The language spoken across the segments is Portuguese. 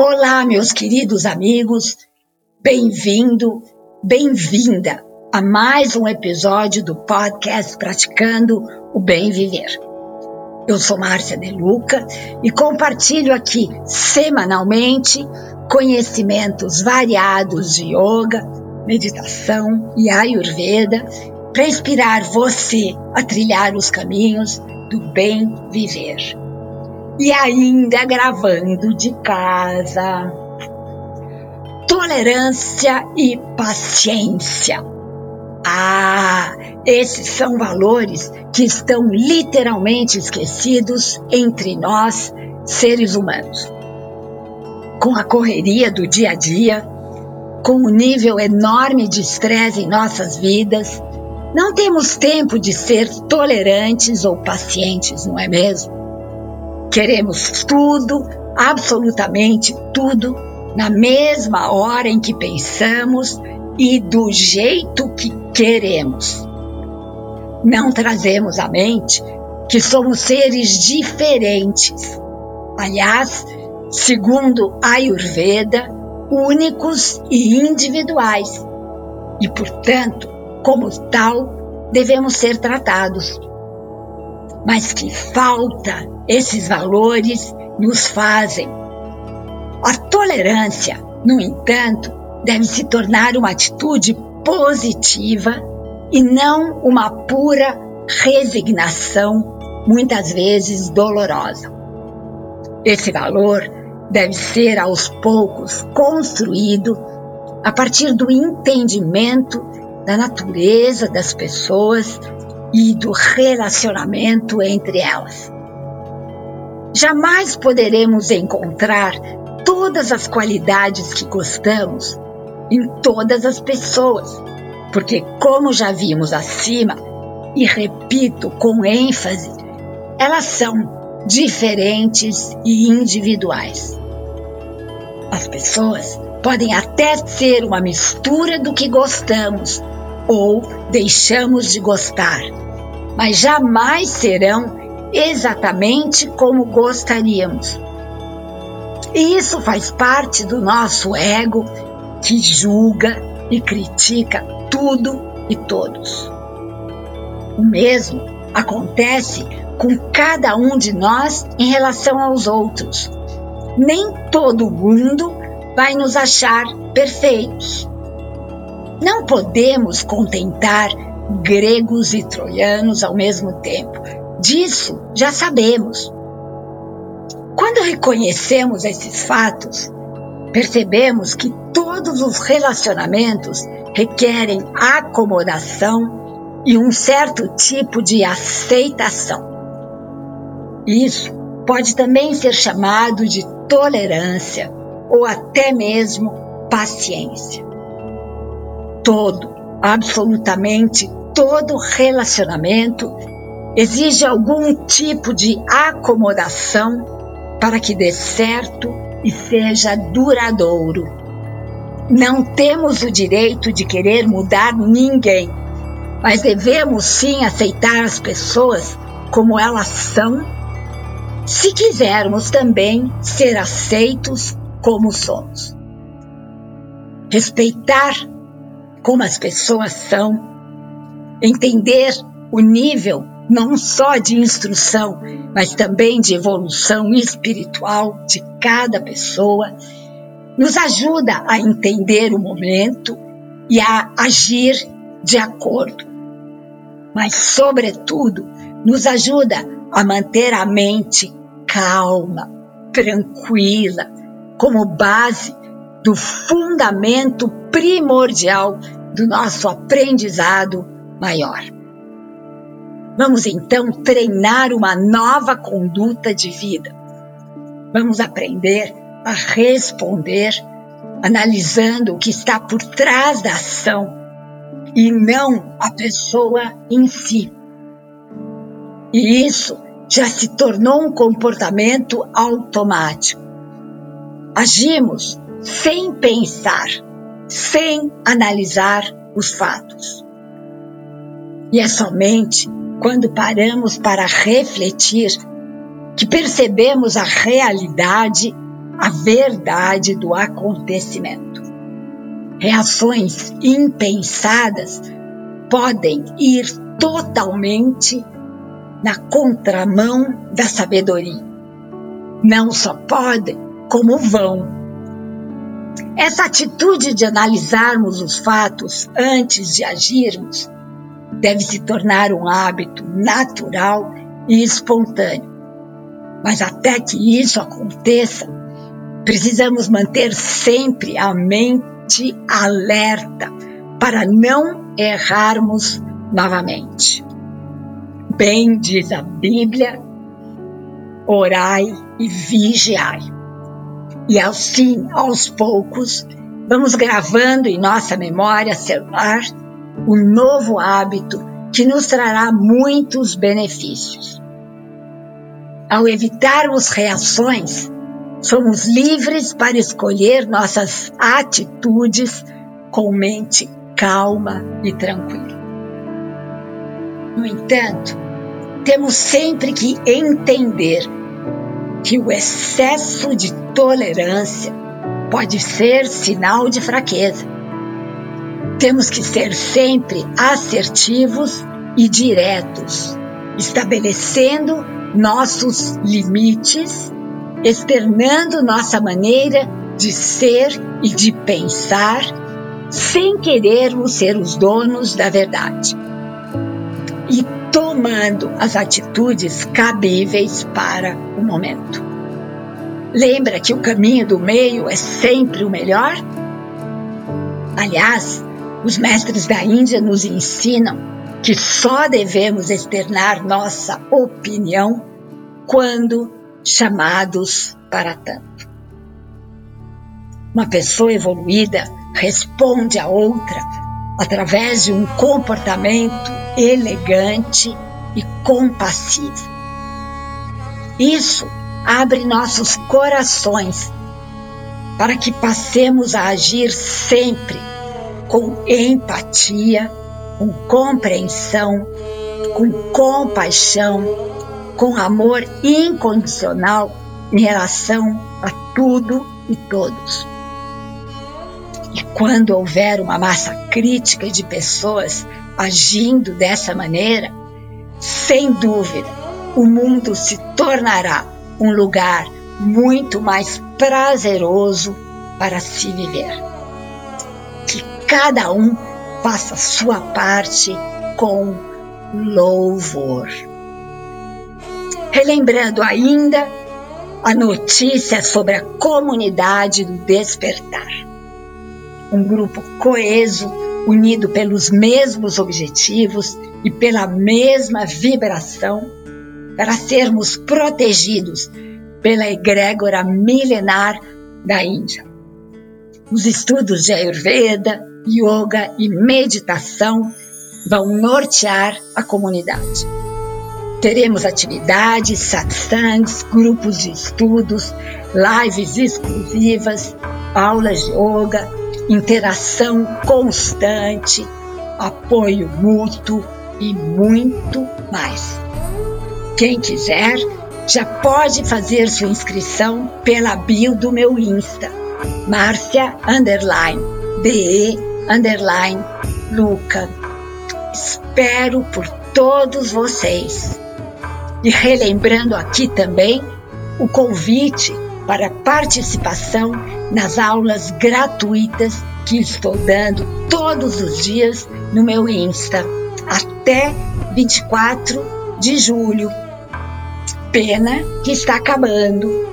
Olá, meus queridos amigos, bem-vindo, bem-vinda a mais um episódio do podcast Praticando o Bem Viver. Eu sou Márcia De Luca e compartilho aqui semanalmente conhecimentos variados de yoga, meditação e ayurveda para inspirar você a trilhar os caminhos do bem viver e ainda gravando de casa. Tolerância e paciência. Ah, esses são valores que estão literalmente esquecidos entre nós, seres humanos. Com a correria do dia a dia, com o nível enorme de estresse em nossas vidas, não temos tempo de ser tolerantes ou pacientes, não é mesmo? Queremos tudo, absolutamente tudo, na mesma hora em que pensamos e do jeito que queremos. Não trazemos à mente que somos seres diferentes. Aliás, segundo Ayurveda, únicos e individuais. E, portanto, como tal, devemos ser tratados. Mas que falta esses valores nos fazem. A tolerância, no entanto, deve se tornar uma atitude positiva e não uma pura resignação, muitas vezes dolorosa. Esse valor deve ser aos poucos construído a partir do entendimento da natureza das pessoas e do relacionamento entre elas. Jamais poderemos encontrar todas as qualidades que gostamos em todas as pessoas, porque, como já vimos acima, e repito com ênfase, elas são diferentes e individuais. As pessoas podem até ser uma mistura do que gostamos ou deixamos de gostar, mas jamais serão exatamente como gostaríamos. E isso faz parte do nosso ego que julga e critica tudo e todos. O mesmo acontece com cada um de nós em relação aos outros. Nem todo mundo vai nos achar perfeitos. Não podemos contentar gregos e troianos ao mesmo tempo, Disso já sabemos. Quando reconhecemos esses fatos, percebemos que todos os relacionamentos requerem acomodação e um certo tipo de aceitação. Isso pode também ser chamado de tolerância ou até mesmo paciência. Todo, absolutamente todo relacionamento exige algum tipo de acomodação para que dê certo e seja duradouro. Não temos o direito de querer mudar ninguém, mas devemos sim aceitar as pessoas como elas são, se quisermos também ser aceitos como somos. Respeitar como as pessoas são, entender o nível não só de instrução, mas também de evolução espiritual de cada pessoa, nos ajuda a entender o momento e a agir de acordo. Mas, sobretudo, nos ajuda a manter a mente calma, tranquila, como base do fundamento primordial do nosso aprendizado maior. Vamos então treinar uma nova conduta de vida. Vamos aprender a responder analisando o que está por trás da ação e não a pessoa em si. E isso já se tornou um comportamento automático. Agimos sem pensar, sem analisar os fatos. E é somente quando paramos para refletir, que percebemos a realidade a verdade do acontecimento. Reações impensadas podem ir totalmente na contramão da sabedoria. Não só podem, como vão. Essa atitude de analisarmos os fatos antes de agirmos deve se tornar um hábito natural e espontâneo. Mas até que isso aconteça, precisamos manter sempre a mente alerta para não errarmos novamente. Bem diz a Bíblia, orai e vigiai. E assim, aos poucos, vamos gravando em nossa memória celular um novo hábito que nos trará muitos benefícios. Ao evitarmos reações, somos livres para escolher nossas atitudes com mente calma e tranquila. No entanto, temos sempre que entender que o excesso de tolerância pode ser sinal de fraqueza. Temos que ser sempre assertivos e diretos, estabelecendo nossos limites, externando nossa maneira de ser e de pensar, sem querermos ser os donos da verdade. E tomando as atitudes cabíveis para o momento. Lembra que o caminho do meio é sempre o melhor? Aliás, os mestres da Índia nos ensinam que só devemos externar nossa opinião quando chamados para tanto. Uma pessoa evoluída responde a outra através de um comportamento elegante e compassivo. Isso abre nossos corações para que passemos a agir sempre com empatia com compreensão, com compaixão, com amor incondicional em relação a tudo e todos. E quando houver uma massa crítica de pessoas agindo dessa maneira, sem dúvida, o mundo se tornará um lugar muito mais prazeroso para se viver. Que cada um faça sua parte com louvor. Relembrando ainda a notícia sobre a comunidade do despertar. Um grupo coeso, unido pelos mesmos objetivos e pela mesma vibração, para sermos protegidos pela egrégora milenar da Índia. Os estudos de Ayurveda, yoga e meditação vão nortear a comunidade. Teremos atividades, satsangs, grupos de estudos, lives exclusivas, aulas de yoga, interação constante, apoio mútuo e muito mais. Quem quiser já pode fazer sua inscrição pela bio do meu Insta, Márcia Underline, DE underline Luca. Espero por todos vocês. E relembrando aqui também o convite para participação nas aulas gratuitas que estou dando todos os dias no meu Insta, até 24 de julho. Pena que está acabando.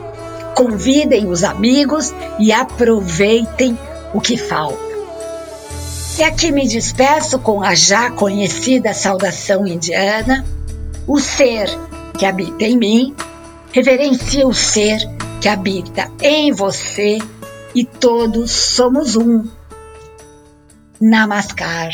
Convidem os amigos e aproveitem o que falta. E aqui me despeço com a já conhecida saudação indiana: o ser que habita em mim reverencia o ser que habita em você e todos somos um. Namaskar.